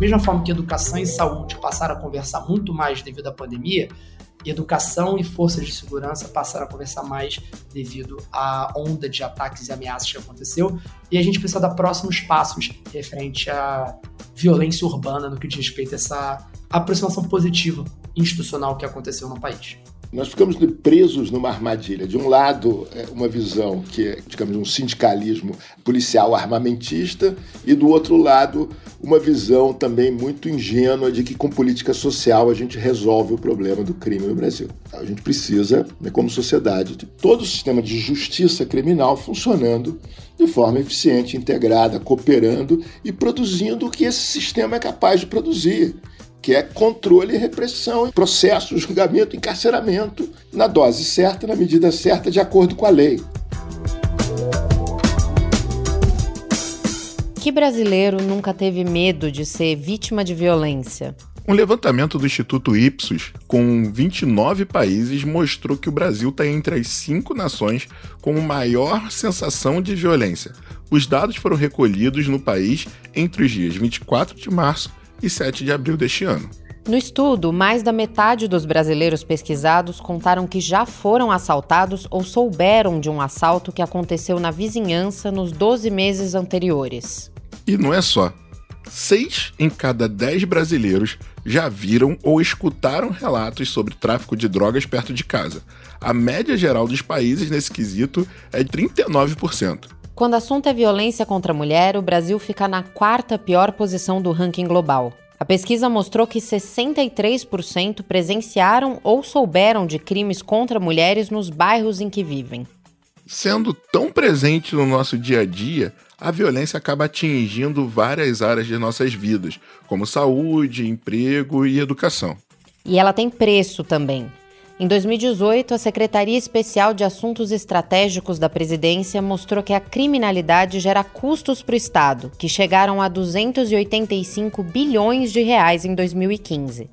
mesma forma que educação e saúde passaram a conversar muito mais devido à pandemia, educação e forças de segurança passaram a conversar mais devido à onda de ataques e ameaças que aconteceu. E a gente precisa dar próximos passos referente à violência urbana no que diz respeito a essa aproximação positiva institucional que aconteceu no país. Nós ficamos presos numa armadilha. De um lado, é uma visão que é, digamos, um sindicalismo policial armamentista, e do outro lado, uma visão também muito ingênua de que com política social a gente resolve o problema do crime no Brasil. A gente precisa, né, como sociedade, de todo o sistema de justiça criminal funcionando de forma eficiente, integrada, cooperando e produzindo o que esse sistema é capaz de produzir que é controle e repressão, processo, julgamento, encarceramento, na dose certa, na medida certa, de acordo com a lei. Que brasileiro nunca teve medo de ser vítima de violência? Um levantamento do Instituto Ipsos, com 29 países, mostrou que o Brasil está entre as cinco nações com maior sensação de violência. Os dados foram recolhidos no país entre os dias 24 de março e 7 de abril deste ano. No estudo, mais da metade dos brasileiros pesquisados contaram que já foram assaltados ou souberam de um assalto que aconteceu na vizinhança nos 12 meses anteriores. E não é só. Seis em cada dez brasileiros já viram ou escutaram relatos sobre tráfico de drogas perto de casa. A média geral dos países nesse quesito é de 39%. Quando o assunto é violência contra a mulher, o Brasil fica na quarta pior posição do ranking global. A pesquisa mostrou que 63% presenciaram ou souberam de crimes contra mulheres nos bairros em que vivem. Sendo tão presente no nosso dia a dia, a violência acaba atingindo várias áreas de nossas vidas, como saúde, emprego e educação. E ela tem preço também. Em 2018, a Secretaria Especial de Assuntos Estratégicos da Presidência mostrou que a criminalidade gera custos para o Estado, que chegaram a 285 bilhões de reais em 2015.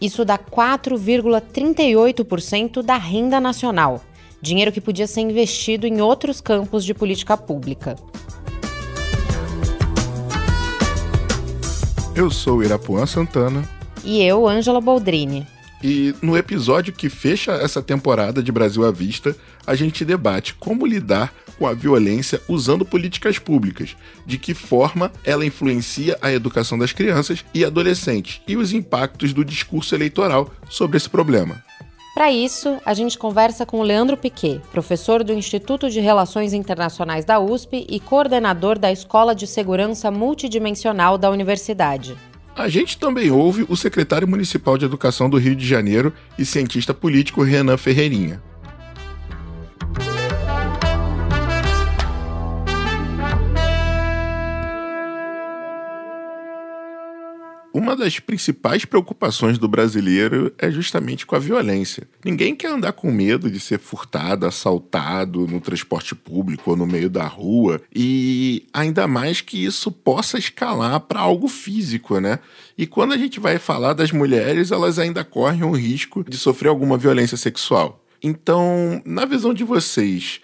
Isso dá 4,38% da renda nacional, dinheiro que podia ser investido em outros campos de política pública. Eu sou Irapuã Santana. E eu, Ângela Boldrini. E no episódio que fecha essa temporada de Brasil à Vista, a gente debate como lidar com a violência usando políticas públicas, de que forma ela influencia a educação das crianças e adolescentes e os impactos do discurso eleitoral sobre esse problema. Para isso, a gente conversa com Leandro Piquet, professor do Instituto de Relações Internacionais da USP e coordenador da Escola de Segurança Multidimensional da Universidade. A gente também ouve o secretário municipal de Educação do Rio de Janeiro e cientista político Renan Ferreirinha. Uma das principais preocupações do brasileiro é justamente com a violência. Ninguém quer andar com medo de ser furtado, assaltado no transporte público ou no meio da rua, e ainda mais que isso possa escalar para algo físico, né? E quando a gente vai falar das mulheres, elas ainda correm o risco de sofrer alguma violência sexual. Então, na visão de vocês,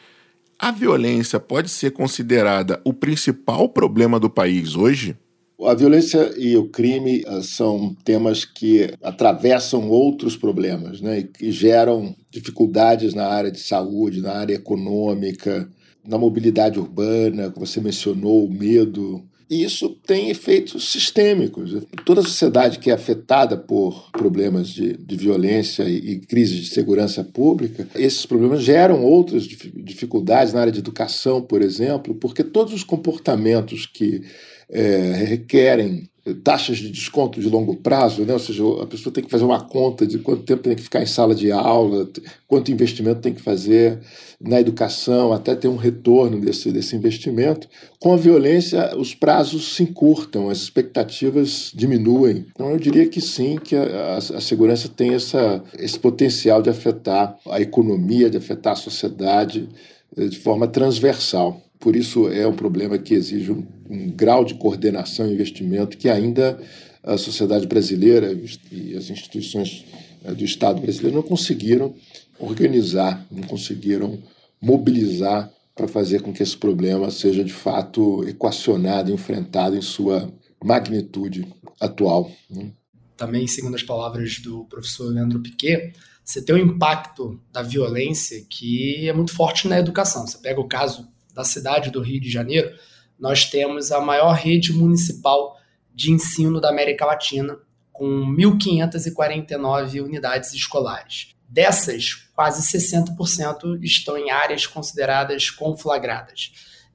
a violência pode ser considerada o principal problema do país hoje? A violência e o crime ah, são temas que atravessam outros problemas né, e que geram dificuldades na área de saúde, na área econômica, na mobilidade urbana, que você mencionou, o medo. E isso tem efeitos sistêmicos. Toda sociedade que é afetada por problemas de, de violência e, e crise de segurança pública, esses problemas geram outras dificuldades na área de educação, por exemplo, porque todos os comportamentos que é, requerem taxas de desconto de longo prazo, né? ou seja, a pessoa tem que fazer uma conta de quanto tempo tem que ficar em sala de aula, quanto investimento tem que fazer na educação, até ter um retorno desse, desse investimento. Com a violência, os prazos se encurtam, as expectativas diminuem. Então, eu diria que sim, que a, a, segurança tem essa, esse potencial de afetar a economia, de afetar a sociedade eh, de forma transversal. Por isso, é um problema que exige um, um grau de coordenação e investimento que ainda a sociedade brasileira e as instituições eh, do Estado brasileiro não conseguiram organizar, não conseguiram mobilizar para fazer com que esse problema seja de fato equacionado, enfrentado em sua magnitude atual. Né? Também, segundo as palavras do professor Leandro Piquet, você tem o impacto da violência que é muito forte na educação. Você pega o caso da cidade do Rio de Janeiro, nós temos a maior rede municipal de ensino da América Latina, com 1.549 unidades escolares. Dessas, quase 60% estão em áreas consideradas conflagradas.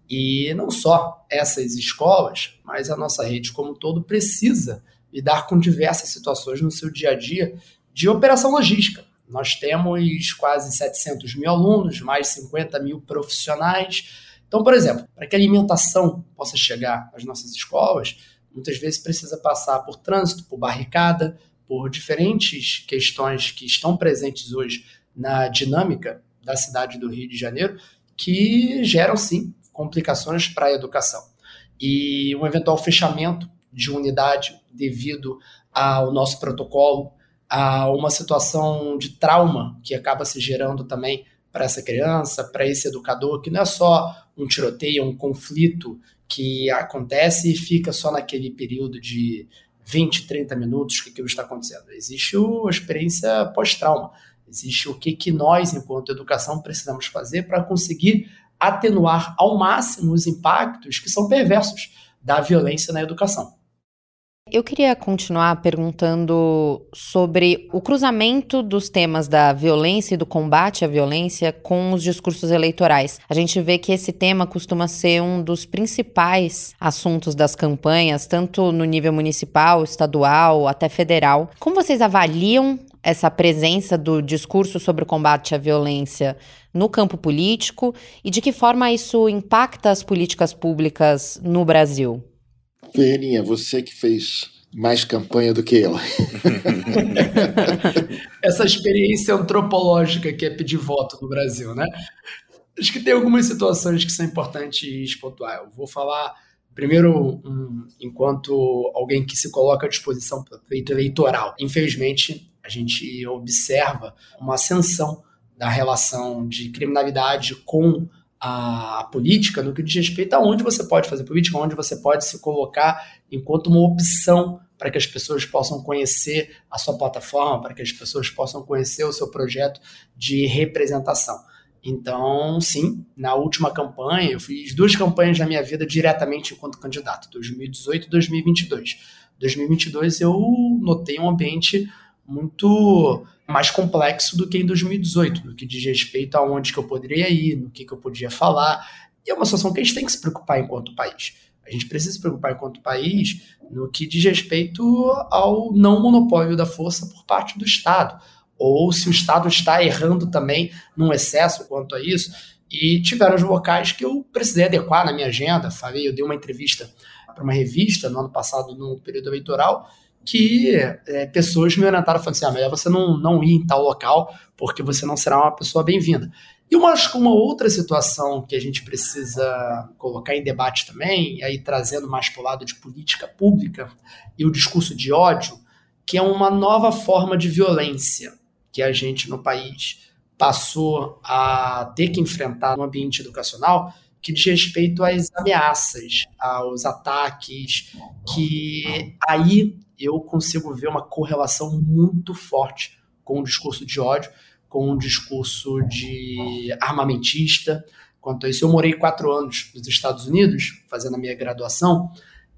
E não só essas escolas, mas a nossa rede como todo precisa lidar com diversas situações no seu dia a dia de operação logística. Nós temos quase 700 mil alunos, mais 50 mil profissionais. Então, por exemplo, para que a alimentação possa chegar às nossas escolas, muitas vezes precisa passar por trânsito, por barricada, por diferentes questões que estão presentes hoje na dinâmica da cidade do Rio de Janeiro, que geram, sim, complicações para a educação. E um eventual fechamento de unidade devido ao nosso protocolo, a uma situação de trauma que acaba se gerando também para essa criança, para esse educador, que não é só um tiroteio, um conflito que acontece e fica só naquele período de 20, 30 minutos que aquilo está acontecendo. Existe a experiência pós-trauma. Existe o que, que nós, enquanto educação, precisamos fazer para conseguir atenuar ao máximo os impactos que são perversos da violência na educação. Eu queria continuar perguntando sobre o cruzamento dos temas da violência e do combate à violência com os discursos eleitorais. A gente vê que esse tema costuma ser um dos principais assuntos das campanhas, tanto no nível municipal, estadual, até federal. Como vocês avaliam essa presença do discurso sobre o combate à violência no campo político e de que forma isso impacta as políticas públicas no Brasil? Ferreirinha, você que fez mais campanha do que eu. Essa experiência antropológica que é pedir voto no Brasil, né? Acho que tem algumas situações que são importantes pontuar. Eu vou falar primeiro um, enquanto alguém que se coloca à disposição para pleito eleitoral. Infelizmente, a gente observa uma ascensão da relação de criminalidade com a política no que diz respeito a onde você pode fazer política, onde você pode se colocar enquanto uma opção para que as pessoas possam conhecer a sua plataforma, para que as pessoas possam conhecer o seu projeto de representação. Então, sim, na última campanha, eu fiz duas campanhas na minha vida diretamente enquanto candidato, 2018 e 2022. 2022 eu notei um ambiente muito mais complexo do que em 2018, no que diz respeito a onde que eu poderia ir, no que, que eu podia falar. E é uma situação que a gente tem que se preocupar enquanto país. A gente precisa se preocupar enquanto país no que diz respeito ao não monopólio da força por parte do Estado. Ou se o Estado está errando também num excesso quanto a isso. E tiveram os locais que eu precisei adequar na minha agenda. Falei, eu dei uma entrevista para uma revista no ano passado, no período eleitoral, que é, pessoas me orientaram falando assim: ah, melhor você não, não ir em tal local, porque você não será uma pessoa bem-vinda. E uma, uma outra situação que a gente precisa colocar em debate também, aí trazendo mais para o lado de política pública e o discurso de ódio, que é uma nova forma de violência que a gente no país passou a ter que enfrentar no ambiente educacional, que diz respeito às ameaças, aos ataques, que aí eu consigo ver uma correlação muito forte com o discurso de ódio, com o discurso de armamentista. Quanto a isso, eu morei quatro anos nos Estados Unidos, fazendo a minha graduação,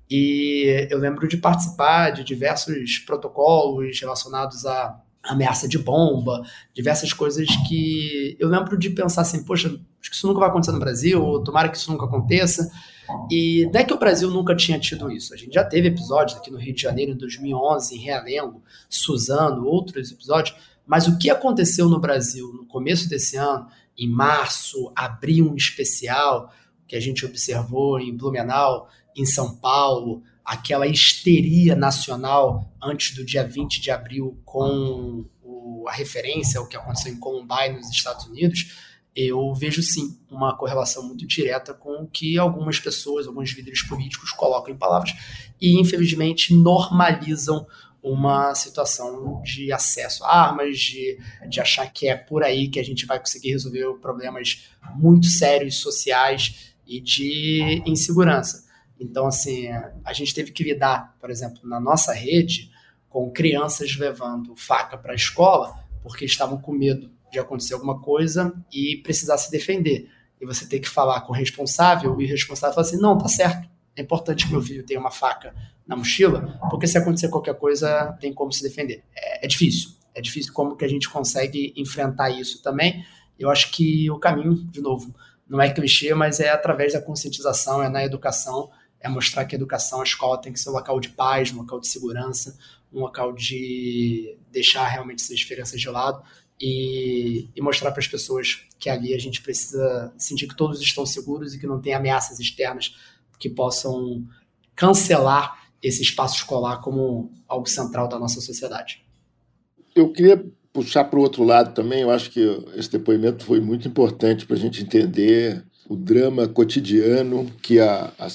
e eu lembro de participar de diversos protocolos relacionados a ameaça de bomba, diversas coisas que eu lembro de pensar assim, poxa, acho que isso nunca vai acontecer no Brasil, tomara que isso nunca aconteça. E não é que o Brasil nunca tinha tido isso. A gente já teve episódios aqui no Rio de Janeiro em 2011, em Realengo, Suzano, outros episódios, mas o que aconteceu no Brasil no começo desse ano, em março, abril em especial, que a gente observou em Blumenau, em São Paulo, aquela histeria nacional antes do dia 20 de abril com o, a referência ao que aconteceu em Columbine nos Estados Unidos, eu vejo sim uma correlação muito direta com o que algumas pessoas, alguns líderes políticos colocam em palavras e infelizmente normalizam uma situação de acesso a armas, de, de achar que é por aí que a gente vai conseguir resolver problemas muito sérios sociais e de insegurança. Então, assim, a gente teve que lidar, por exemplo, na nossa rede, com crianças levando faca para a escola porque estavam com medo de acontecer alguma coisa e precisar se defender. E você tem que falar com o responsável e o responsável fala assim: não, tá certo. É importante que meu filho tenha uma faca na mochila, porque se acontecer qualquer coisa, tem como se defender. É, é difícil. É difícil como que a gente consegue enfrentar isso também. Eu acho que o caminho, de novo, não é clichê, mas é através da conscientização, é na educação, é mostrar que a educação, a escola tem que ser um local de paz, um local de segurança, um local de deixar realmente essas diferenças de lado e, e mostrar para as pessoas que ali a gente precisa sentir que todos estão seguros e que não tem ameaças externas que possam cancelar esse espaço escolar como algo central da nossa sociedade. Eu queria puxar para o outro lado também, eu acho que esse depoimento foi muito importante para a gente entender o drama cotidiano que a, a,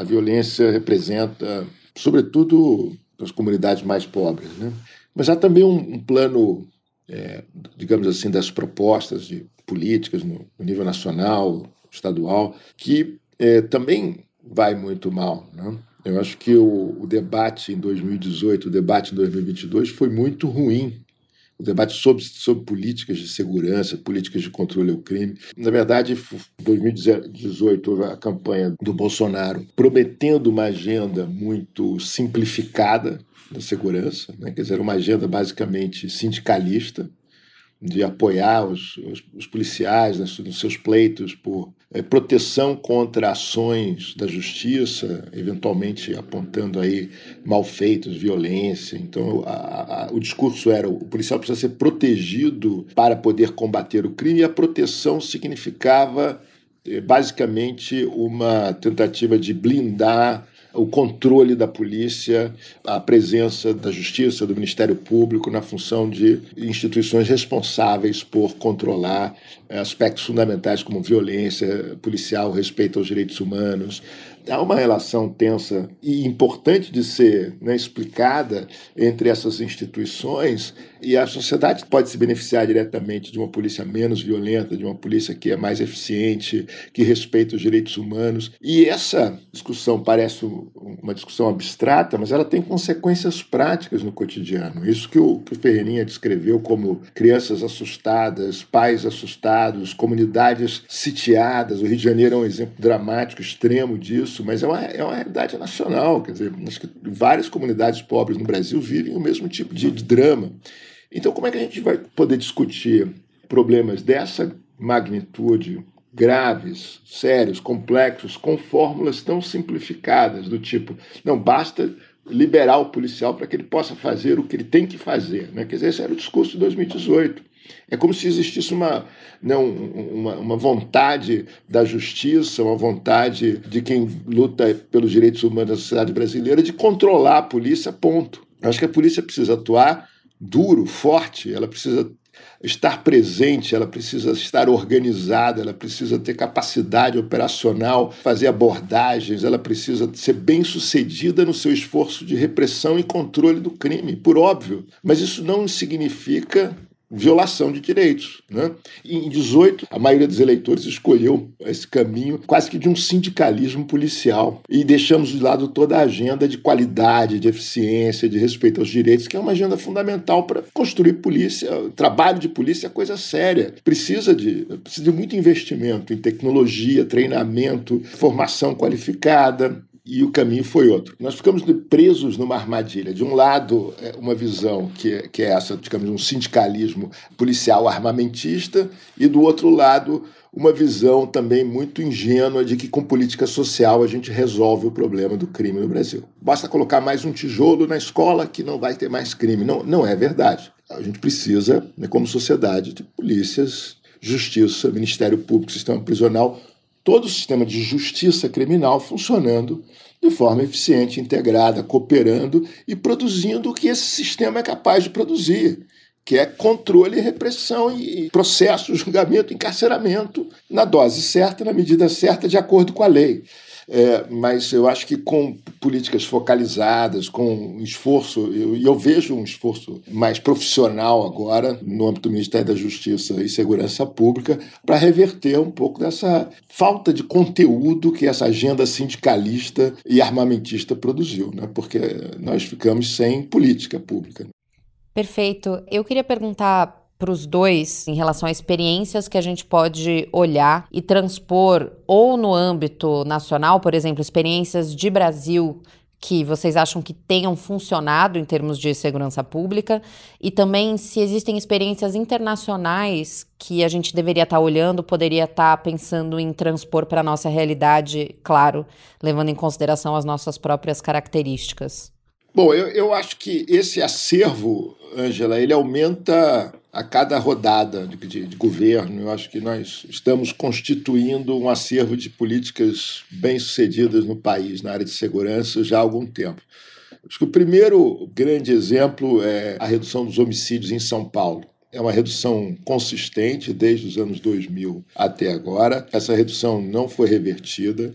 a violência representa, sobretudo para as comunidades mais pobres. Né? Mas há também um, um plano, é, digamos assim, das propostas de políticas no, no nível nacional, estadual, que é, também vai muito mal. Né? Eu acho que o, o debate em 2018, o debate em 2022 foi muito ruim o debate sobre, sobre políticas de segurança, políticas de controle ao crime. Na verdade, em 2018 houve a campanha do Bolsonaro prometendo uma agenda muito simplificada da segurança, né? quer dizer, uma agenda basicamente sindicalista, de apoiar os, os, os policiais nos, nos, seus pleitos por é, proteção contra ações da justiça, eventualmente apontando aí malfeitos, violência. Então, a, a, o discurso era o policial precisa ser protegido para poder combater o crime e a proteção significava é, basicamente uma tentativa de blindar o controle da polícia, a presença da justiça, do Ministério Público na função de instituições responsáveis por controlar eh, aspectos fundamentais como violência policial, respeito aos direitos humanos, há uma relação tensa e importante de ser né, explicada entre essas instituições e a sociedade pode se beneficiar diretamente de uma polícia menos violenta, de uma polícia que é mais eficiente, que respeita os direitos humanos. E essa discussão parece uma discussão abstrata, mas ela tem consequências práticas no cotidiano. Isso que o, que o Ferreirinha descreveu como crianças assustadas, pais assustados, comunidades sitiadas. O Rio de Janeiro é um exemplo dramático, extremo disso, mas é uma, é uma realidade nacional. Quer dizer, acho que várias comunidades pobres no Brasil vivem o mesmo tipo de, de drama. Então, como é que a gente vai poder discutir problemas dessa magnitude, graves, sérios, complexos, com fórmulas tão simplificadas, do tipo, não basta liberar o policial para que ele possa fazer o que ele tem que fazer. Né? Quer dizer, esse era o discurso de 2018. É como se existisse uma, não, uma, uma vontade da justiça, uma vontade de quem luta pelos direitos humanos da sociedade brasileira de controlar a polícia, ponto. Acho que a polícia precisa atuar duro, forte, ela precisa estar presente, ela precisa estar organizada, ela precisa ter capacidade operacional, fazer abordagens, ela precisa ser bem sucedida no seu esforço de repressão e controle do crime, por óbvio. Mas isso não significa violação de direitos. Né? Em 18, a maioria dos eleitores escolheu esse caminho quase que de um sindicalismo policial. E deixamos de lado toda a agenda de qualidade, de eficiência, de respeito aos direitos, que é uma agenda fundamental para construir polícia. Trabalho de polícia é coisa séria. Precisa de, precisa de muito investimento em tecnologia, treinamento, formação qualificada, e o caminho foi outro. Nós ficamos presos numa armadilha. De um lado, é, uma visão que, que é essa, digamos, um sindicalismo policial armamentista, e do outro lado, uma visão também muito ingênua de que com política social a gente resolve o problema do crime no Brasil. Basta colocar mais um tijolo na escola que não vai ter mais crime. Não, não é verdade. A gente precisa, né, como sociedade, de polícias, justiça, Ministério Público, sistema prisional, todo o sistema de justiça criminal funcionando de forma eficiente, integrada, cooperando e produzindo o que esse sistema é capaz de produzir, que é controle, repressão e processo, julgamento, encarceramento na dose certa, na medida certa, de acordo com a lei. É, mas eu acho que com políticas focalizadas, com esforço, e eu, eu, vejo um esforço mais profissional agora no âmbito do Ministério da Justiça e Segurança Pública para reverter um pouco dessa falta de conteúdo que essa agenda sindicalista e armamentista produziu, né? porque nós ficamos sem política pública. Perfeito. Eu queria perguntar para os dois em relação a experiências que a gente pode olhar e transpor ou no âmbito nacional, por exemplo, experiências de Brasil que vocês acham que tenham funcionado em termos de segurança pública e também se existem experiências internacionais que a gente deveria estar tá olhando, poderia estar tá pensando em transpor para a nossa realidade, claro, levando em consideração as nossas próprias características. Bom, eu, eu acho que esse acervo, Ângela, ele aumenta a cada rodada de, de, de, governo. Eu acho que nós estamos constituindo um acervo de políticas bem-sucedidas no país, na área de segurança, já há algum tempo. Acho que o primeiro grande exemplo é a redução dos homicídios em São Paulo. É uma redução consistente desde os anos 2000 até agora. Essa redução não foi revertida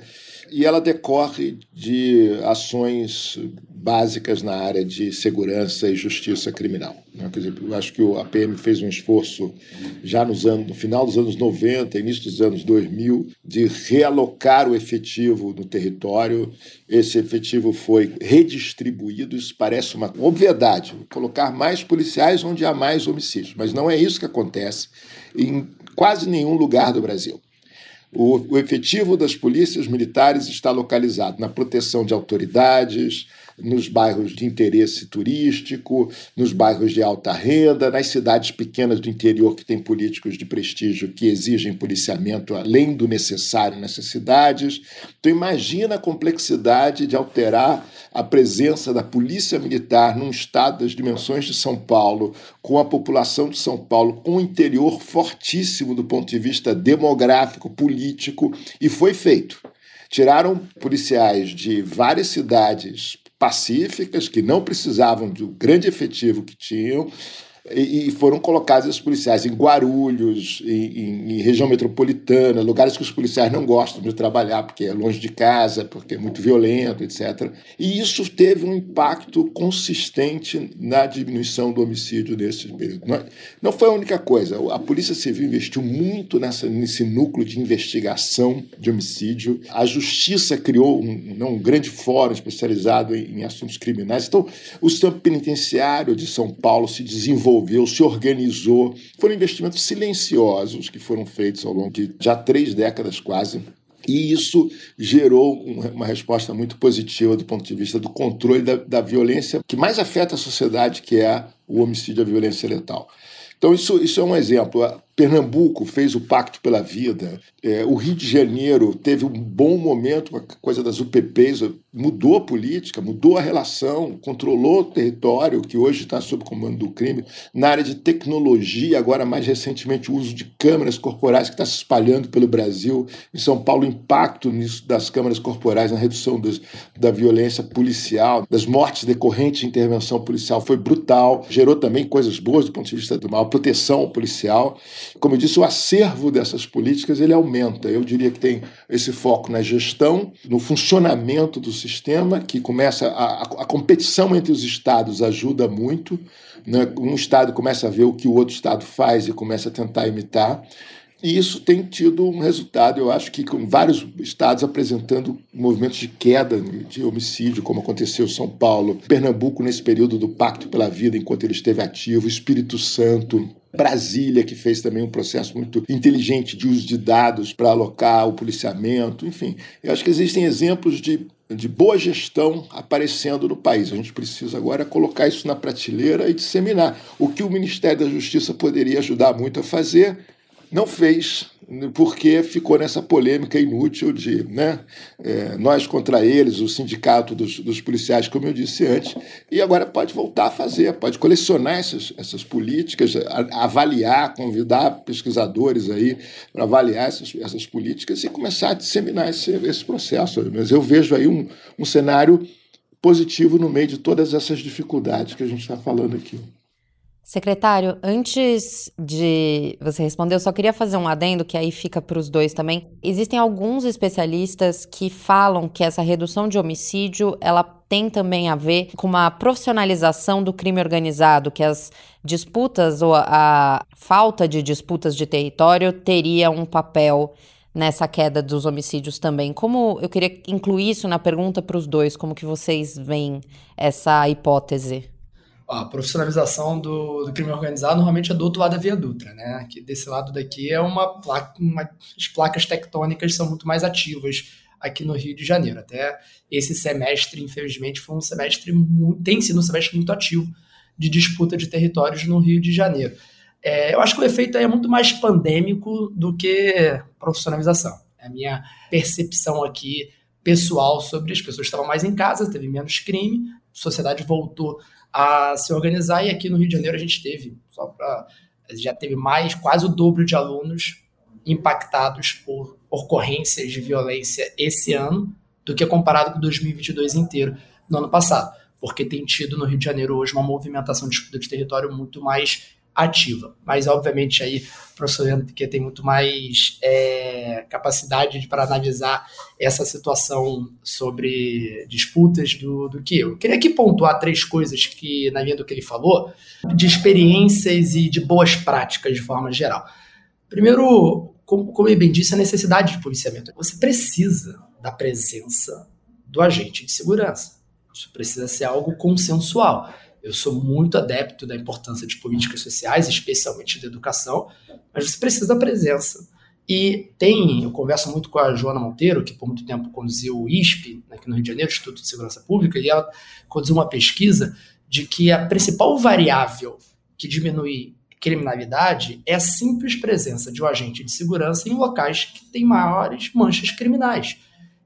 e ela decorre de ações básicas na área de segurança e justiça criminal. Né? Quer dizer, eu acho que a PM fez um esforço já nos anos, no final dos anos 90, início dos anos 2000, de realocar o efetivo no território. Esse efetivo foi redistribuído, isso parece uma obviedade, colocar mais policiais onde há mais homicídios, mas não é isso que acontece em quase nenhum lugar do Brasil. O, o efetivo das polícias militares está localizado na proteção de autoridades, nos bairros de interesse turístico, nos bairros de alta renda, nas cidades pequenas do interior que têm políticos de prestígio que exigem policiamento além do necessário nessas cidades. Então imagina a complexidade de alterar a presença da polícia militar num estado das dimensões de São Paulo, com a população de São Paulo com um interior fortíssimo do ponto de vista demográfico, político, e foi feito. Tiraram policiais de várias cidades pacíficas, que não precisavam do grande efetivo que tinham, e, foram colocados os policiais em Guarulhos, em, em, região metropolitana, lugares que os policiais não gostam de trabalhar, porque é longe de casa, porque é muito violento, etc. E isso teve um impacto consistente na diminuição do homicídio nesse período. Não, não foi a única coisa. A Polícia Civil investiu muito nessa, nesse núcleo de investigação de homicídio. A Justiça criou um, um grande fórum especializado em, em assuntos criminais. Então, o sistema penitenciário de São Paulo se desenvolveu desenvolveu, se organizou. Foram investimentos silenciosos que foram feitos ao longo de já três décadas quase. E isso gerou uma resposta muito positiva do ponto de vista do controle da, da violência que mais afeta a sociedade, que é o homicídio e a violência letal. Então, isso, isso é um exemplo. Pernambuco fez o Pacto pela Vida, é, o Rio de Janeiro teve um bom momento com a coisa das UPPs, mudou a política, mudou a relação, controlou o território que hoje está sob comando do crime. Na área de tecnologia, agora mais recentemente o uso de câmeras corporais que está se espalhando pelo Brasil. Em São Paulo, o impacto nisso das câmeras corporais na redução dos, da violência policial, das mortes decorrentes de intervenção policial foi brutal, gerou também coisas boas do ponto de vista de uma proteção policial. Como eu disse, o acervo dessas políticas ele aumenta. Eu diria que tem esse foco na gestão, no funcionamento do sistema, que começa a, a competição entre os estados ajuda muito. Né? Um estado começa a ver o que o outro estado faz e começa a tentar imitar. E isso tem tido um resultado, eu acho que com vários estados apresentando movimentos de queda de homicídio, como aconteceu em São Paulo, Pernambuco nesse período do Pacto pela Vida, enquanto ele esteve ativo, Espírito Santo, Brasília, que fez também um processo muito inteligente de uso de dados para alocar o policiamento, enfim. Eu acho que existem exemplos de, de boa gestão aparecendo no país. A gente precisa agora colocar isso na prateleira e disseminar. O que o Ministério da Justiça poderia ajudar muito a fazer, não fez porque ficou nessa polêmica inútil de né, é, nós contra eles, o sindicato dos, dos, policiais, como eu disse antes, e agora pode voltar a fazer, pode colecionar essas, essas políticas, a, avaliar, convidar pesquisadores aí para avaliar essas, essas políticas e começar a disseminar esse, esse processo. Mas eu vejo aí um, um cenário positivo no meio de todas essas dificuldades que a gente está falando aqui. Secretário, antes de você responder, eu só queria fazer um adendo que aí fica para os dois também. Existem alguns especialistas que falam que essa redução de homicídio ela tem também a ver com uma profissionalização do crime organizado, que as disputas ou a, falta de disputas de território teria um papel nessa queda dos homicídios também. Como eu queria incluir isso na pergunta para os dois, como que vocês veem essa hipótese? A profissionalização do, do, crime organizado normalmente é do outro lado da Via Dutra, né? Que desse lado daqui é uma placa, uma, as placas tectônicas são muito mais ativas aqui no Rio de Janeiro. Até esse semestre, infelizmente, foi um semestre tem sido um semestre muito ativo de disputa de territórios no Rio de Janeiro. É, eu acho que o efeito é muito mais pandêmico do que profissionalização. É a minha percepção aqui pessoal sobre as pessoas que estavam mais em casa, teve menos crime, a sociedade voltou a se organizar. E aqui no Rio de Janeiro a gente teve, só para já teve mais, quase o dobro de alunos impactados por ocorrências de violência esse ano do que comparado com 2022 inteiro, no ano passado, porque tem tido no Rio de Janeiro hoje uma movimentação de disputa de território muito mais ativa. Mas, obviamente, aí o professor Leandro que tem muito mais é, capacidade para analisar essa situação sobre disputas do, do que eu. Queria aqui pontuar três coisas que, na linha do que ele falou, de experiências e de boas práticas de forma geral. Primeiro, como ele bem disse, a necessidade de policiamento. Você precisa da presença do agente de segurança. Isso precisa ser algo consensual. Eu sou muito adepto da importância de políticas sociais, especialmente da educação, mas você precisa da presença. E tem, eu converso muito com a Joana Monteiro, que por muito tempo conduziu o ISP, aqui no Rio de Janeiro, Instituto de Segurança Pública, e ela conduziu uma pesquisa de que a principal variável que diminui criminalidade é a simples presença de um agente de segurança em locais que têm maiores manchas criminais.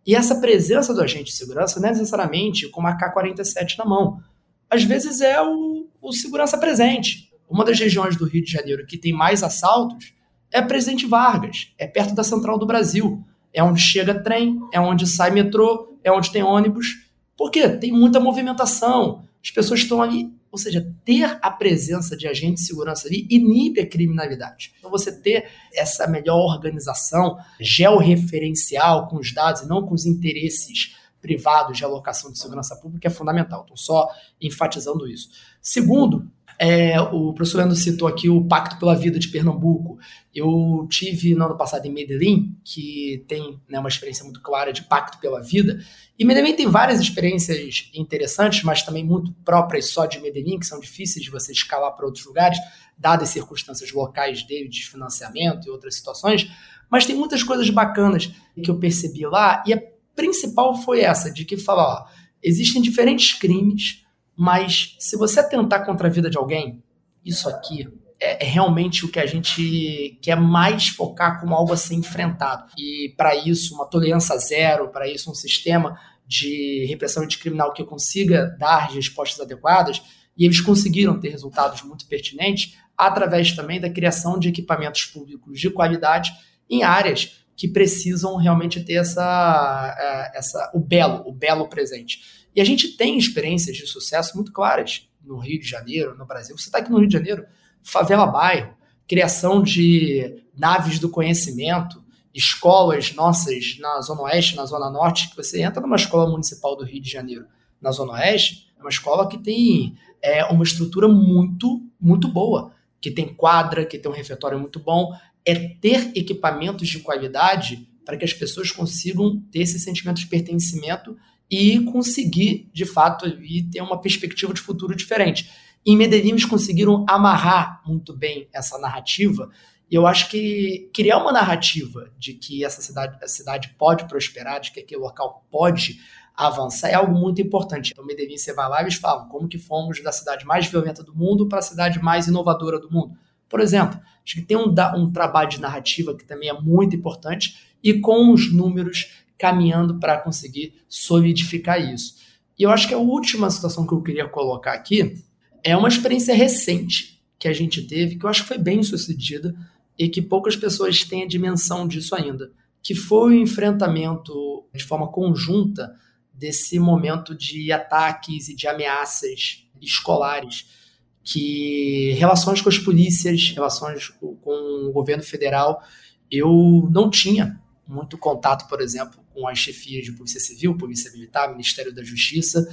E essa presença do agente de segurança não é necessariamente com uma K-47 na mão às vezes é o, o segurança presente. Uma das regiões do Rio de Janeiro que tem mais assaltos é Presidente Vargas, é perto da Central do Brasil. É onde chega trem, é onde sai metrô, é onde tem ônibus. Por quê? Tem muita movimentação. As pessoas estão ali. Ou seja, ter a presença de agentes de segurança ali inibe a criminalidade. Então, você ter essa melhor organização georreferencial com os dados e não com os interesses privados de alocação de segurança pública é fundamental. Estou só enfatizando isso. Segundo, é, o professor Leandro citou aqui o Pacto pela Vida de Pernambuco. Eu tive no ano passado em Medellín, que tem né, uma experiência muito clara de Pacto pela Vida. E Medellín tem várias experiências interessantes, mas também muito próprias só de Medellín, que são difíceis de você escalar para outros lugares, dadas as circunstâncias locais dele, de financiamento e outras situações. Mas tem muitas coisas bacanas que eu percebi lá, e é principal foi essa, de que fala, ó, existem diferentes crimes, mas se você atentar contra a vida de alguém, isso aqui é, é realmente o que a gente quer mais focar como algo a ser enfrentado. E para isso, uma tolerância zero, para isso, um sistema de repressão anticriminal que consiga dar respostas adequadas, e eles conseguiram ter resultados muito pertinentes através também da criação de equipamentos públicos de qualidade em áreas que precisam realmente ter essa, é, essa, o belo, o belo presente. E a gente tem experiências de sucesso muito claras no Rio de Janeiro, no Brasil. Você está aqui no Rio de Janeiro, favela bairro, criação de naves do conhecimento, escolas nossas na Zona Oeste, na Zona Norte, que você entra numa escola municipal do Rio de Janeiro, na Zona Oeste, é uma escola que tem é, uma estrutura muito, muito boa, que tem quadra, que tem um refeitório muito bom, é ter equipamentos de qualidade para que as pessoas consigam ter esse sentimento de pertencimento e conseguir, de fato, ter uma perspectiva de futuro diferente. Em Medellín, eles conseguiram amarrar muito bem essa narrativa. E eu acho que criar uma narrativa de que essa cidade, a cidade pode prosperar, de que aquele local pode avançar, é algo muito importante. Então, Medellín, você vai lá e eles falam como que fomos da cidade mais violenta do mundo para a cidade mais inovadora do mundo. Por exemplo, acho que tem um, um trabalho de narrativa que também é muito importante e com os números caminhando para conseguir solidificar isso. E eu acho que a última situação que eu queria colocar aqui é uma experiência recente que a gente teve, que eu acho que foi bem sucedida e que poucas pessoas têm a dimensão disso ainda, que foi o enfrentamento de forma conjunta desse momento de ataques e de ameaças escolares que relações com as polícias, relações com o governo federal, eu não tinha muito contato, por exemplo, com as chefias de Polícia Civil, Polícia Militar, Ministério da Justiça,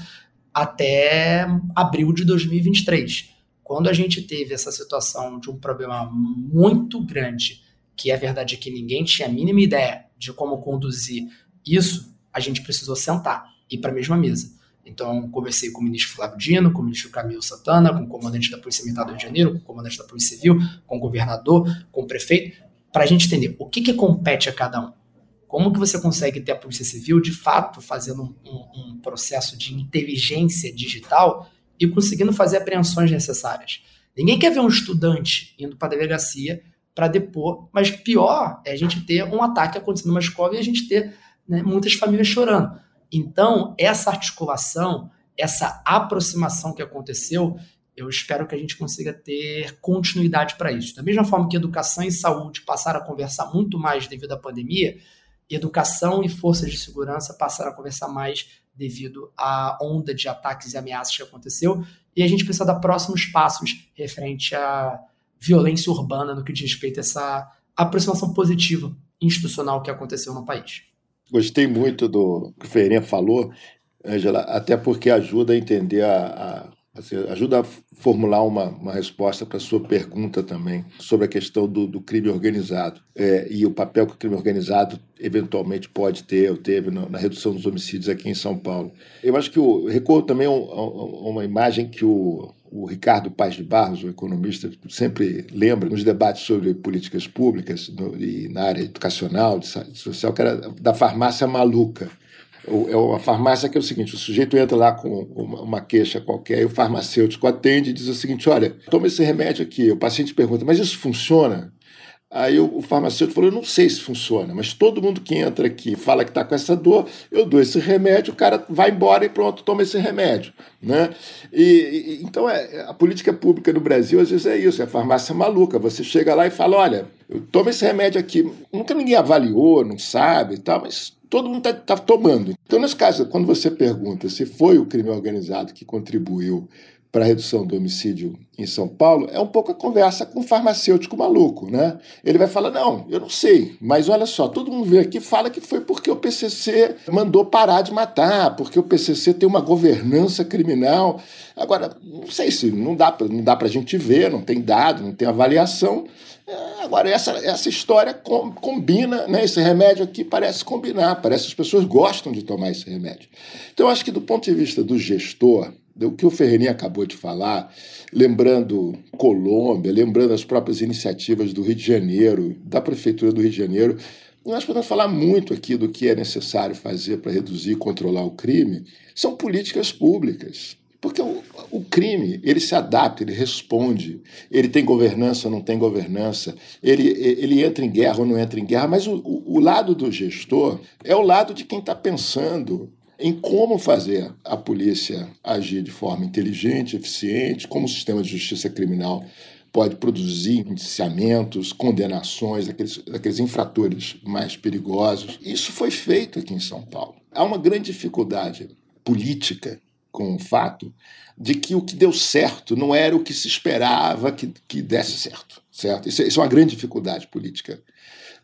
até abril de 2023. Quando a gente teve essa situação de um problema muito grande, que é verdade que ninguém tinha a mínima ideia de como conduzir isso, a gente precisou sentar e ir para a mesma mesa. Então, conversei com o ministro Flávio Dino, com o ministro Camilo Santana, com o comandante da Polícia Militar do Rio de Janeiro, com o comandante da Polícia Civil, com o governador, com o prefeito, para a gente entender o que, que compete a cada um. Como que você consegue ter a Polícia Civil, de fato, fazendo um, um, um processo de inteligência digital e conseguindo fazer apreensões necessárias. Ninguém quer ver um estudante indo para a delegacia para depor, mas pior é a gente ter um ataque acontecendo numa escola e a gente ter né, muitas famílias chorando. Então, essa articulação, essa aproximação que aconteceu, eu espero que a gente consiga ter continuidade para isso. Da mesma forma que educação e saúde passaram a conversar muito mais devido à pandemia, educação e forças de segurança passaram a conversar mais devido à onda de ataques e ameaças que aconteceu, e a gente precisa dar próximos passos referente à violência urbana no que diz respeito a essa aproximação positiva institucional que aconteceu no país. Gostei muito do que o Ferreirinha falou, Angela, até porque ajuda a entender a, a assim, ajuda a formular uma, uma resposta para a sua pergunta também sobre a questão do, do crime organizado é, e o papel que o crime organizado eventualmente pode ter ou teve na, na, redução dos homicídios aqui em São Paulo. Eu acho que o recordo também a uma imagem que o, o Ricardo Paz de Barros, o economista, sempre lembra nos debates sobre políticas públicas no, e na área educacional, de, de social, que era da farmácia maluca. É uma farmácia que é o seguinte: o sujeito entra lá com uma queixa qualquer e o farmacêutico atende e diz o seguinte: olha, toma esse remédio aqui. O paciente pergunta, mas isso funciona? Aí o, farmacêutico falou: Eu não sei se funciona, mas todo mundo que entra aqui fala que está com essa dor, eu dou esse remédio, o cara vai embora e pronto, toma esse remédio. Né? E, e então é, a política pública no Brasil às vezes é isso: é farmácia maluca. Você chega lá e fala: Olha, toma esse remédio aqui. Nunca ninguém avaliou, não sabe e tal, mas todo mundo está tá tomando. Então, nesse caso, quando você pergunta se foi o crime organizado que contribuiu para a redução do homicídio em São Paulo, é um pouco a conversa com o farmacêutico maluco, né? Ele vai falar: não, eu não sei, mas olha só, todo mundo vê aqui fala que foi porque o PCC mandou parar de matar, porque o PCC tem uma governança criminal. Agora, não sei se não dá para não dá a gente ver, não tem dado, não tem avaliação. É, agora, essa, essa história com, combina, né? Esse remédio aqui parece combinar, parece que as pessoas gostam de tomar esse remédio. Então, eu acho que do ponto de vista do gestor, do que o Ferreirinha acabou de falar, lembrando Colômbia, lembrando as próprias iniciativas do Rio de Janeiro, da Prefeitura do Rio de Janeiro, nós podemos falar muito aqui do que é necessário fazer para reduzir e controlar o crime, são políticas públicas. Porque o, o, crime, ele se adapta, ele responde, ele tem governança ou não tem governança, ele, ele entra em guerra ou não entra em guerra, mas o, o, o lado do gestor é o lado de quem está pensando em como fazer a polícia agir de forma inteligente, eficiente, como o sistema de justiça criminal pode produzir indiciamentos, condenações daqueles, daqueles infratores mais perigosos. Isso foi feito aqui em São Paulo. Há uma grande dificuldade política com o fato de que o que deu certo não era o que se esperava que, que desse certo, certo? Isso, é, isso é uma grande dificuldade política.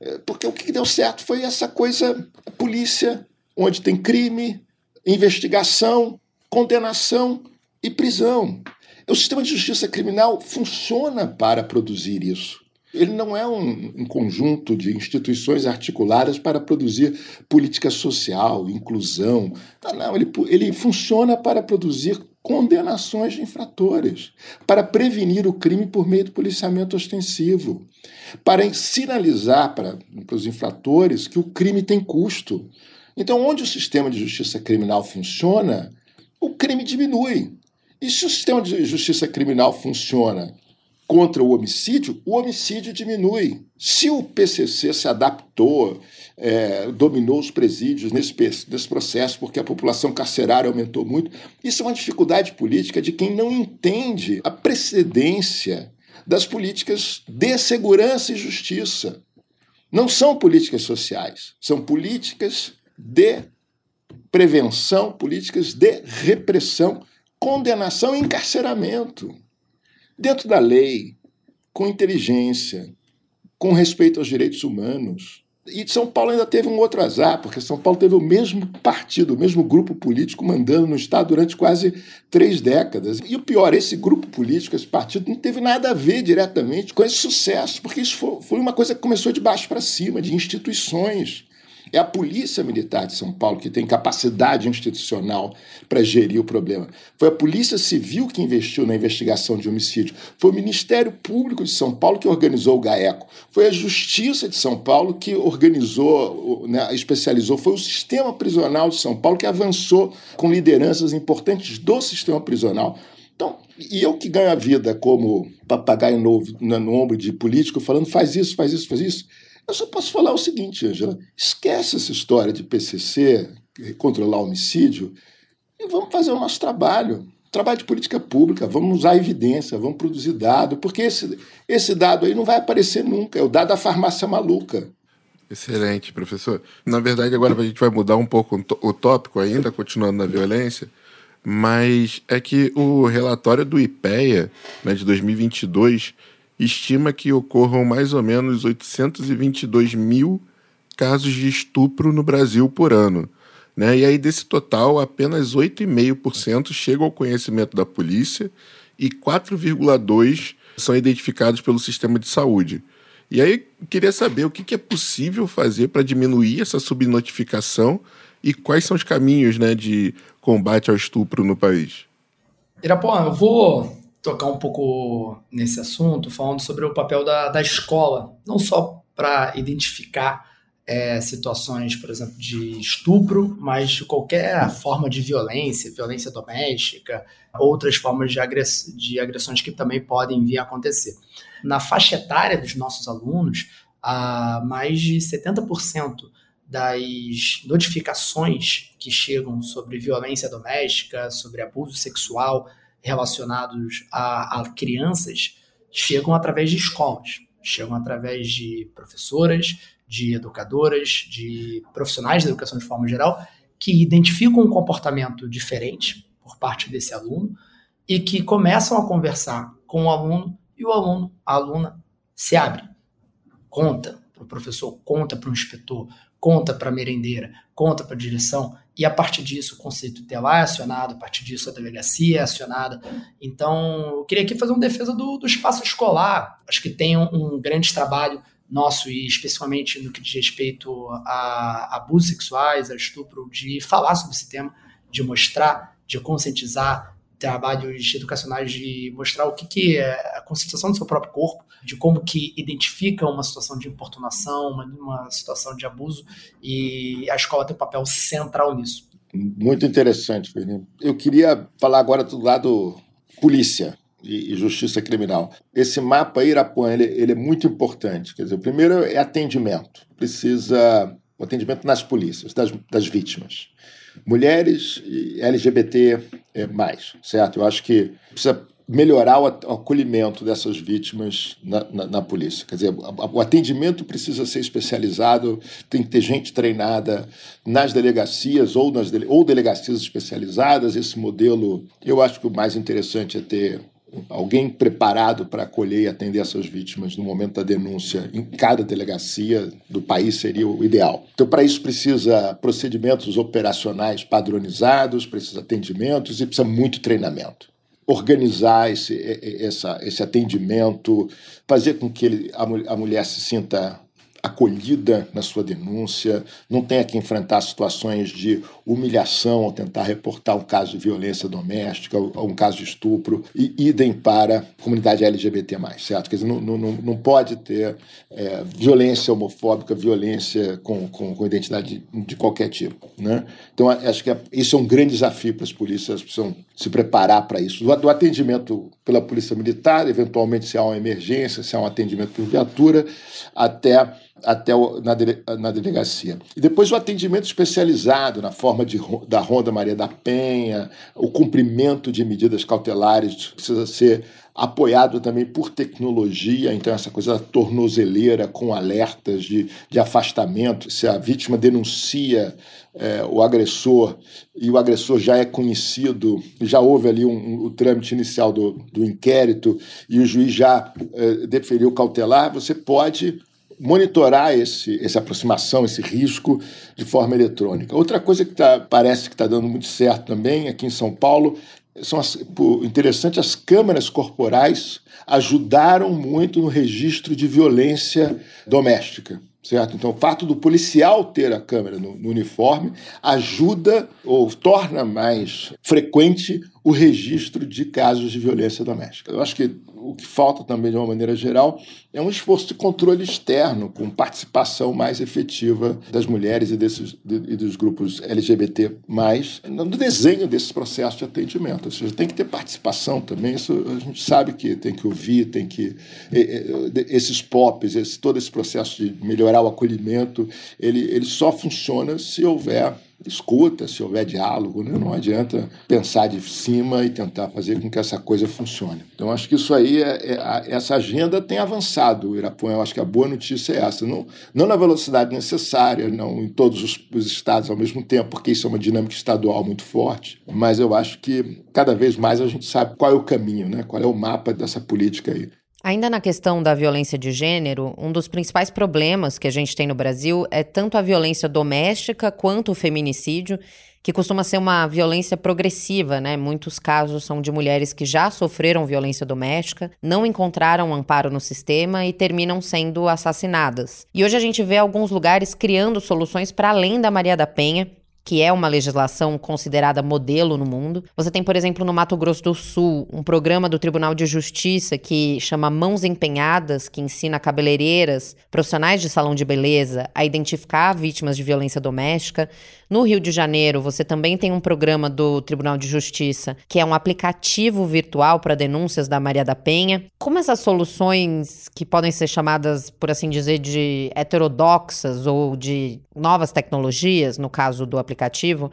É, porque o que deu certo foi essa coisa, a polícia, onde tem crime, investigação, condenação e prisão. O sistema de justiça criminal funciona para produzir isso. Ele não é um, um, conjunto de instituições articuladas para produzir política social, inclusão. Não, não ele, ele funciona para produzir condenações de infratores, para prevenir o crime por meio do policiamento ostensivo, para sinalizar para, para os infratores que o crime tem custo, então, onde o sistema de justiça criminal funciona, o crime diminui. E se o sistema de justiça criminal funciona contra o homicídio, o homicídio diminui. Se o PCC se adaptou, é, dominou os presídios nesse, nesse processo, porque a população carcerária aumentou muito, isso é uma dificuldade política de quem não entende a precedência das políticas de segurança e justiça. Não são políticas sociais, são políticas de prevenção, políticas de repressão, condenação e encarceramento. dentro da lei, com inteligência, com respeito aos direitos humanos. E São Paulo ainda teve um outro azar, porque São Paulo teve o mesmo partido, o mesmo grupo político mandando no Estado durante quase três décadas. E o pior, esse grupo político, esse partido, não teve nada a ver diretamente com esse sucesso, porque isso foi uma coisa que começou de baixo para cima, de instituições. É a Polícia Militar de São Paulo que tem capacidade institucional para gerir o problema. Foi a Polícia Civil que investiu na investigação de homicídio. Foi o Ministério Público de São Paulo que organizou o GAECO. Foi a Justiça de São Paulo que organizou, né, especializou. Foi o Sistema Prisional de São Paulo que avançou com lideranças importantes do sistema prisional. Então, e eu que ganho a vida como papagaio novo no ombro de político, falando faz isso, faz isso, faz isso eu só posso falar o seguinte, Angela: esquece essa história de PCC, controlar homicídio, e vamos fazer o nosso trabalho. Trabalho de política pública, vamos usar evidência, vamos produzir dado, porque esse, esse dado aí não vai aparecer nunca, é o dado da farmácia maluca. Excelente, professor. Na verdade, agora a gente vai mudar um pouco o tópico ainda, continuando na violência, mas é que o relatório do IPEA, né, de 2022, estima que ocorram mais ou menos 822 mil casos de estupro no Brasil por ano. Né? E aí, desse total, apenas 8,5% chegam ao conhecimento da polícia e 4,2% são identificados pelo sistema de saúde. E aí, queria saber o que é possível fazer para diminuir essa subnotificação e quais são os caminhos né, de combate ao estupro no país. Irapuã, eu vou tocar um pouco nesse assunto, falando sobre o papel da, da escola, não só para identificar é, situações, por exemplo, de estupro, mas de qualquer forma de violência, violência doméstica, outras formas de, agress de agressões que também podem vir a acontecer. Na faixa etária dos nossos alunos, a mais de 70% das notificações que chegam sobre violência doméstica, sobre abuso sexual, relacionados a, a crianças chegam através de escolas, chegam através de professoras, de educadoras, de profissionais da educação de forma geral, que identificam um comportamento diferente por parte desse aluno e que começam a conversar com o aluno e o aluno, a aluna, se abre, conta para o professor, conta para o inspetor, conta para a merendeira, conta para a direção, e a partir disso o conceito tutelar é acionado, a partir disso a delegacia é acionada. Então, eu queria aqui fazer uma defesa do, do espaço escolar. Acho que tem um, um, grande trabalho nosso, e especialmente no que diz respeito a abusos sexuais, a estupro, de falar sobre esse tema, de mostrar, de conscientizar, trabalhos educacionais de mostrar o que, que é a conscientização do seu próprio corpo, de como que identifica uma situação de importunação, uma, uma situação de abuso, e a escola tem um papel central nisso. Muito interessante, Fernando. Eu queria falar agora do lado polícia e, justiça criminal. Esse mapa Irapuã, ele, ele é muito importante. Quer dizer, o primeiro é atendimento. Precisa o atendimento nas polícias, das, das vítimas. Mulheres e LGBT é, mais, certo? Eu acho que precisa melhorar o acolhimento dessas vítimas na, na, na, polícia. Quer dizer, o atendimento precisa ser especializado, tem que ter gente treinada nas delegacias ou, nas dele, ou delegacias especializadas. Esse modelo, eu acho que o mais interessante é ter alguém preparado para acolher e atender essas vítimas no momento da denúncia em cada delegacia do país seria o ideal. Então, para isso precisa procedimentos operacionais padronizados, precisa atendimentos e precisa muito treinamento organizar esse, essa, esse atendimento, fazer com que ele, a, a mulher se sinta acolhida na sua denúncia, não tenha que enfrentar situações de humilhação ao tentar reportar um caso de violência doméstica um caso de estupro, e idem para a comunidade LGBT+, certo? Quer dizer, não, não, não pode ter é, violência homofóbica, violência com, com, com identidade de, de, qualquer tipo, né? Então, acho que é, isso é um grande desafio para as polícias, elas precisam se preparar para isso. Do, do atendimento pela polícia militar, eventualmente se há uma emergência, se há um atendimento por viatura, até até o, na, dele, na delegacia. E depois o atendimento especializado na forma de, da Ronda Maria da Penha, o cumprimento de medidas cautelares precisa ser apoiado também por tecnologia, então essa coisa da tornozeleira com alertas de, de afastamento, se a vítima denuncia é, o agressor e o agressor já é conhecido, já houve ali um, um, o trâmite inicial do, do inquérito e o juiz já é, deferiu cautelar, você pode monitorar esse, essa aproximação, esse risco de forma eletrônica. Outra coisa que tá, parece que está dando muito certo também aqui em São Paulo são as, interessante, as câmeras corporais ajudaram muito no registro de violência doméstica. Certo? Então, o fato do policial ter a câmera no, no uniforme ajuda ou torna mais frequente o registro de casos de violência doméstica. Eu acho que o que falta também, de uma maneira geral, é um esforço de controle externo, com participação mais efetiva das mulheres e, desses, de, e dos grupos LGBT, no desenho desses processos de atendimento. Ou seja, tem que ter participação também, isso a gente sabe que tem que ouvir, tem que. Esses POPs, esse, todo esse processo de melhorar o acolhimento, ele, ele só funciona se houver escuta, se houver diálogo, né? não adianta pensar de cima e tentar fazer com que essa coisa funcione. Então, acho que isso aí, é, é, essa agenda tem avançado, Irapuã. Eu acho que a boa notícia é essa. Não, não na velocidade necessária, não em todos os, os estados ao mesmo tempo, porque isso é uma dinâmica estadual muito forte, mas eu acho que cada vez mais a gente sabe qual é o caminho, né? qual é o mapa dessa política aí. Ainda na questão da violência de gênero, um dos principais problemas que a gente tem no Brasil é tanto a violência doméstica quanto o feminicídio, que costuma ser uma violência progressiva, né? Muitos casos são de mulheres que já sofreram violência doméstica, não encontraram amparo no sistema e terminam sendo assassinadas. E hoje a gente vê alguns lugares criando soluções para além da Maria da Penha, que é uma legislação considerada modelo no mundo. Você tem, por exemplo, no Mato Grosso do Sul, um programa do Tribunal de Justiça que chama Mãos Empenhadas, que ensina cabeleireiras, profissionais de salão de beleza a identificar vítimas de violência doméstica. No Rio de Janeiro, você também tem um programa do Tribunal de Justiça, que é um aplicativo virtual para denúncias da Maria da Penha. Como essas soluções que podem ser chamadas, por assim dizer, de heterodoxas ou de novas tecnologias, no caso do aplicativo,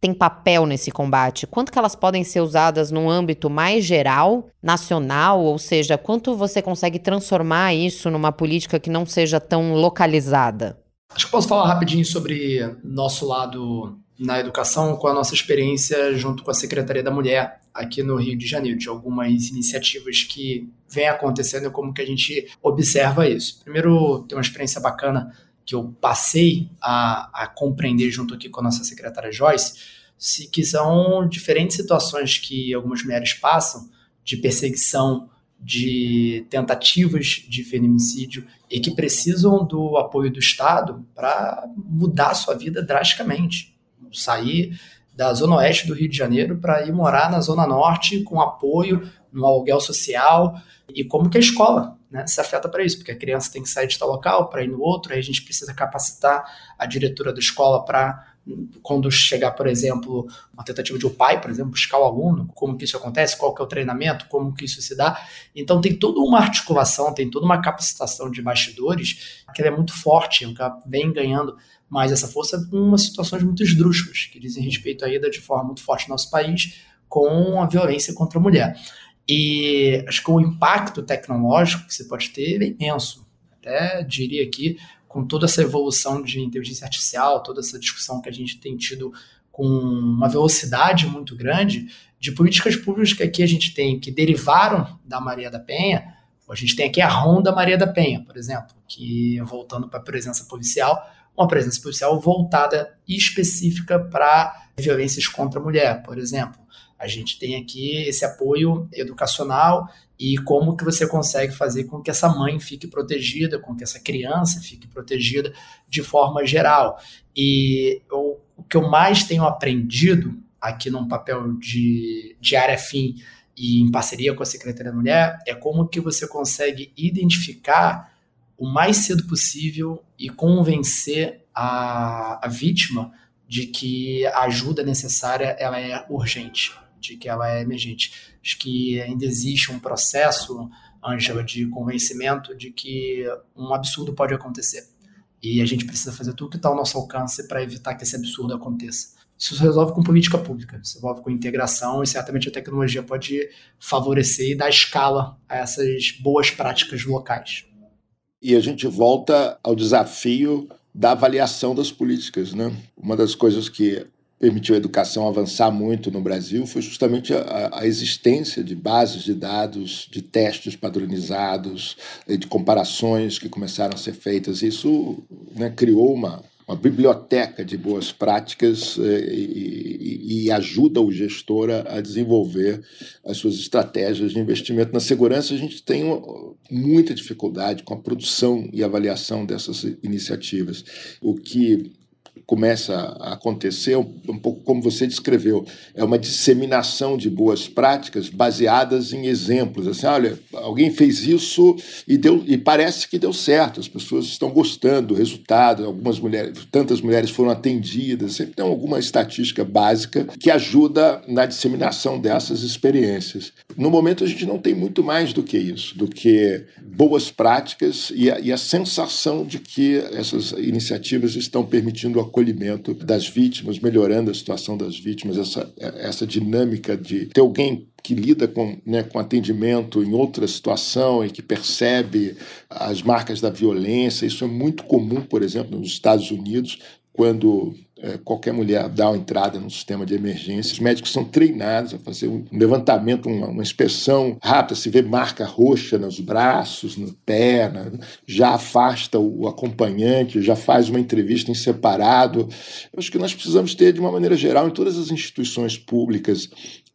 tem papel nesse combate? Quanto que elas podem ser usadas num âmbito mais geral, nacional, ou seja, quanto você consegue transformar isso numa política que não seja tão localizada? Acho que posso falar rapidinho sobre nosso lado na educação com a nossa experiência junto com a Secretaria da Mulher aqui no Rio de Janeiro, de algumas iniciativas que vêm acontecendo como que a gente observa isso. Primeiro, tem uma experiência bacana que eu passei a, a compreender junto aqui com a nossa secretária Joyce, se, que são diferentes situações que algumas mulheres passam de perseguição, de tentativas de feminicídio e que precisam do apoio do Estado para mudar sua vida drasticamente. Sair da zona oeste do Rio de Janeiro para ir morar na zona norte com apoio no aluguel social e como que a escola né, se afeta para isso, porque a criança tem que sair de tal local para ir no outro, aí a gente precisa capacitar a diretora da escola para quando chegar, por exemplo, uma tentativa de o pai, por exemplo, buscar o aluno, como que isso acontece, qual que é o treinamento, como que isso se dá. Então tem toda uma articulação, tem toda uma capacitação de bastidores que é muito forte, vem ganhando mais essa força em umas situações muito esdrúxulas, que dizem respeito ainda de forma muito forte no nosso país com a violência contra a mulher. E acho que o impacto tecnológico que você pode ter é imenso. Até diria aqui com toda essa evolução de inteligência artificial, toda essa discussão que a gente tem tido com uma velocidade muito grande, de políticas públicas que aqui a gente tem que derivaram da Maria da Penha, a gente tem aqui a Ronda Maria da Penha, por exemplo, que voltando para a presença policial, uma presença policial voltada específica para violências contra a mulher, por exemplo. A gente tem aqui esse apoio educacional e como que você consegue fazer com que essa mãe fique protegida, com que essa criança fique protegida de forma geral. E eu, o que eu mais tenho aprendido aqui num papel de, de área fim e em parceria com a Secretaria da Mulher é como que você consegue identificar o mais cedo possível e convencer a, a vítima de que a ajuda necessária ela é urgente de que ela é emergente. Acho que ainda existe um processo, Ângela, de convencimento de que um absurdo pode acontecer. E a gente precisa fazer tudo que está ao nosso alcance para evitar que esse absurdo aconteça. Isso se resolve com política pública, se resolve com integração e certamente a tecnologia pode favorecer e dar escala a essas boas práticas locais. E a gente volta ao desafio da avaliação das políticas. Né? Uma das coisas que permitiu a educação avançar muito no Brasil foi justamente a, a, existência de bases de dados, de testes padronizados, de comparações que começaram a ser feitas. Isso né, criou uma, uma biblioteca de boas práticas eh, e, e, ajuda o gestor a, desenvolver as suas estratégias de investimento na segurança. A gente tem muita dificuldade com a produção e avaliação dessas iniciativas, o que começa a acontecer, um pouco como você descreveu, é uma disseminação de boas práticas baseadas em exemplos. Assim, olha, alguém fez isso e deu e parece que deu certo. As pessoas estão gostando do resultado. Algumas mulheres, tantas mulheres foram atendidas. Sempre tem alguma estatística básica que ajuda na disseminação dessas experiências. No momento a gente não tem muito mais do que isso, do que boas práticas e a, e a sensação de que essas iniciativas estão permitindo a acolhimento das vítimas, melhorando a situação das vítimas, essa, essa dinâmica de ter alguém que lida com, né, com atendimento em outra situação e que percebe as marcas da violência. Isso é muito comum, por exemplo, nos Estados Unidos, quando qualquer mulher dá uma entrada no sistema de emergência. Os médicos são treinados a fazer um levantamento, uma, uma inspeção rápida, se vê marca roxa nos braços, no pé, já afasta o acompanhante, já faz uma entrevista em separado. Eu acho que nós precisamos ter, de uma maneira geral, em todas as instituições públicas,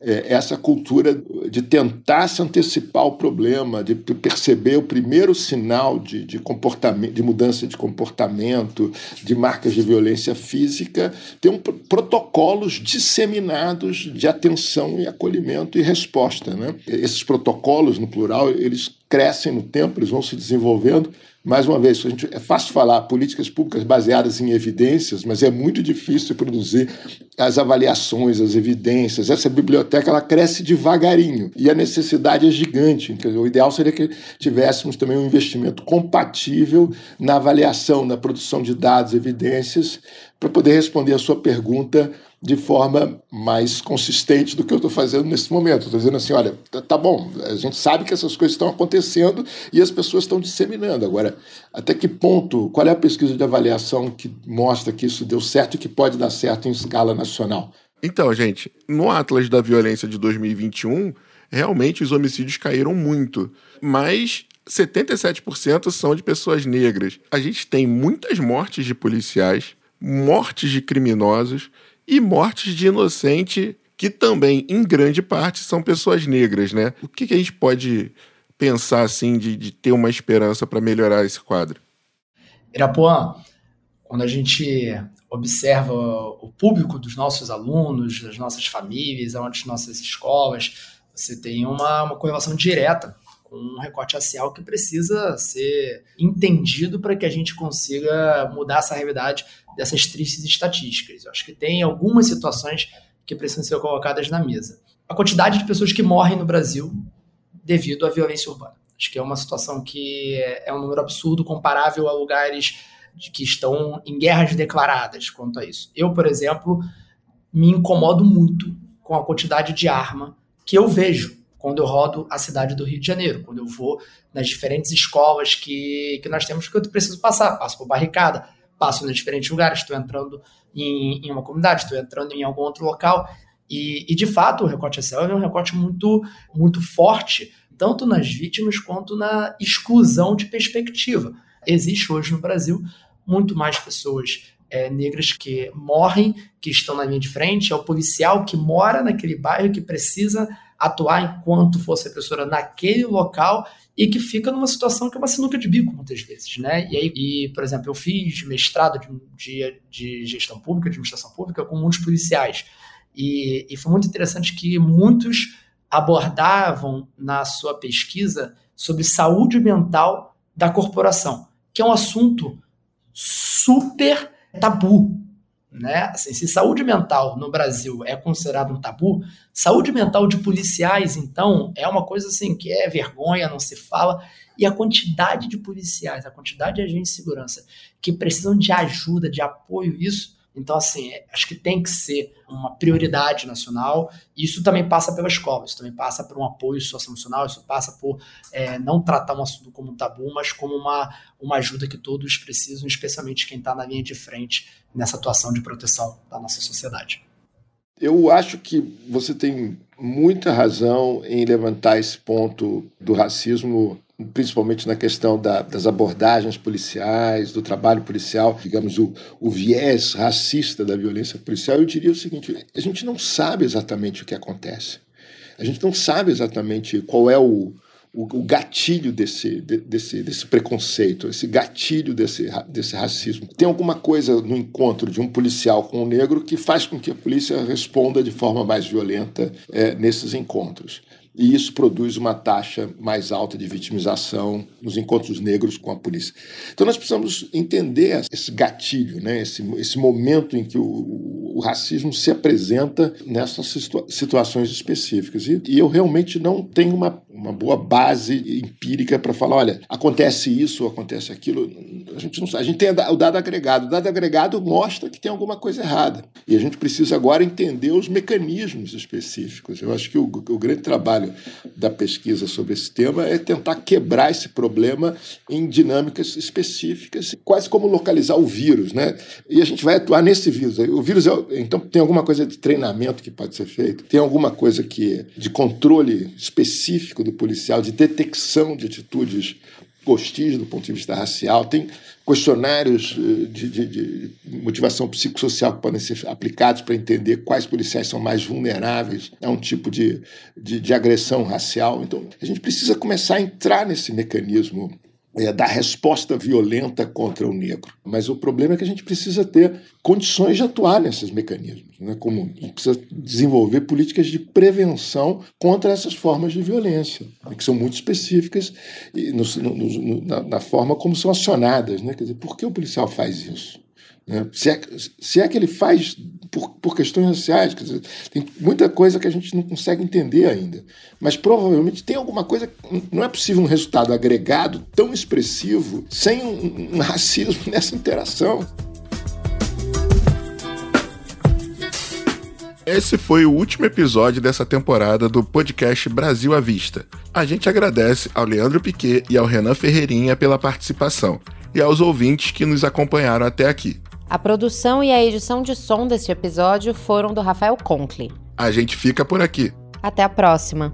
é, essa cultura de tentar se antecipar o problema, de perceber o primeiro sinal de, de comportamento, de mudança de comportamento, de marcas de violência física, ter um, protocolos disseminados de atenção e acolhimento e resposta. Né? Esses protocolos, no plural, eles crescem no tempo, eles vão se desenvolvendo mais uma vez, a gente, é fácil falar políticas públicas baseadas em evidências, mas é muito difícil produzir as avaliações, as evidências. Essa biblioteca ela cresce devagarinho e a necessidade é gigante. Dizer, o ideal seria que tivéssemos também um investimento compatível na avaliação, na produção de dados, evidências, para poder responder a sua pergunta de forma mais consistente do que eu estou fazendo nesse momento. Estou dizendo assim, olha, tá, tá, bom, a gente sabe que essas coisas estão acontecendo e as pessoas estão disseminando. Agora, até que ponto, qual é a pesquisa de avaliação que mostra que isso deu certo e que pode dar certo em escala nacional? Então, gente, no Atlas da Violência de 2021, realmente os homicídios caíram muito, mas 77% são de pessoas negras. A gente tem muitas mortes de policiais, mortes de criminosos e mortes de inocente, que também, em grande parte, são pessoas negras, né? O que, que a gente pode pensar, assim, de, de ter uma esperança para melhorar esse quadro? Irapuã, quando a gente observa o público dos nossos alunos, das nossas famílias, das nossas escolas, você tem uma, uma correlação direta com um recorte racial que precisa ser entendido para que a gente consiga mudar essa realidade dessas tristes estatísticas. Eu acho que tem algumas situações que precisam ser colocadas na mesa. A quantidade de pessoas que morrem no Brasil devido à violência urbana. Acho que é uma situação que é um número absurdo comparável a lugares que estão em guerras declaradas quanto a isso. Eu, por exemplo, me incomodo muito com a quantidade de arma que eu vejo quando eu rodo a cidade do Rio de Janeiro, quando eu vou nas diferentes escolas que, que nós temos que eu preciso passar, passo por barricada, passo nos diferentes lugares, estou entrando em, em uma comunidade, estou entrando em algum outro local. E, e de fato, o recorte racial é um recorte muito, muito forte, tanto nas vítimas quanto na exclusão de perspectiva. Existe hoje no Brasil muito mais pessoas é, negras que morrem, que estão na linha de frente, é o policial que mora naquele bairro, que precisa atuar enquanto fosse a pessoa naquele local e que fica numa situação que é uma sinuca de bico muitas vezes, né? E aí, e, por exemplo, eu fiz mestrado de, de, de gestão pública, de administração pública com muitos policiais e, e foi muito interessante que muitos abordavam na sua pesquisa sobre saúde mental da corporação, que é um assunto super tabu né? Assim, se saúde mental no Brasil é considerado um tabu, saúde mental de policiais, então, é uma coisa assim que é vergonha, não se fala. E a quantidade de policiais, a quantidade de agentes de segurança que precisam de ajuda, de apoio, isso então, assim, é, acho que tem que ser uma prioridade nacional. Isso também passa pela escola, isso também passa por um apoio socioemocional, isso passa por é, não tratar um assunto como um tabu, mas como uma, uma ajuda que todos precisam, especialmente quem está na linha de frente nessa atuação de proteção da nossa sociedade. Eu acho que você tem muita razão em levantar esse ponto do racismo principalmente na questão da, das abordagens policiais, do trabalho policial, digamos, o, o viés racista da violência policial, eu diria o seguinte: a gente não sabe exatamente o que acontece. A gente não sabe exatamente qual é o, o, o gatilho desse, de, desse, desse preconceito, esse gatilho desse, desse racismo. Tem alguma coisa no encontro de um policial com um negro que faz com que a polícia responda de forma mais violenta é, nesses encontros e isso produz uma taxa mais alta de vitimização nos encontros negros com a polícia. Então nós precisamos entender esse gatilho, né? esse, esse momento em que o, o racismo se apresenta nessas situa situações específicas. E, e, eu realmente não tenho uma, uma boa base empírica para falar, olha, acontece isso, acontece aquilo. A gente não sabe. A gente tem o dado agregado. O dado agregado mostra que tem alguma coisa errada. E a gente precisa agora entender os mecanismos específicos. Eu acho que o, o grande trabalho trabalho da pesquisa sobre esse tema é tentar quebrar esse problema em dinâmicas específicas, quase como localizar o vírus, né? E a gente vai atuar nesse vírus. O vírus, é, então, tem alguma coisa de treinamento que pode ser feito, tem alguma coisa que de controle específico do policial, de detecção de atitudes hostis do ponto de vista racial, tem questionários eh, de, de, de, motivação psicossocial que podem ser aplicados para entender quais policiais são mais vulneráveis a um tipo de, de, de agressão racial. Então, a gente precisa começar a entrar nesse mecanismo é, da resposta violenta contra o negro. Mas o problema é que a gente precisa ter condições de atuar nesses mecanismos. Né? Como a gente precisa desenvolver políticas de prevenção contra essas formas de violência, né? que são muito específicas no, no, no, na, na, forma como são acionadas. Né? Quer dizer, por que o policial faz isso? Né? Se, é, se é que ele faz por, por questões raciais, quer dizer, tem muita coisa que a gente não consegue entender ainda. Mas provavelmente tem alguma coisa. Não é possível um resultado agregado tão expressivo sem um, um racismo nessa interação. Esse foi o último episódio dessa temporada do podcast Brasil à Vista. A gente agradece ao Leandro Piquet e ao Renan Ferreirinha pela participação e aos ouvintes que nos acompanharam até aqui. A produção e a edição de som deste episódio foram do Rafael Conkle. A gente fica por aqui. Até a próxima.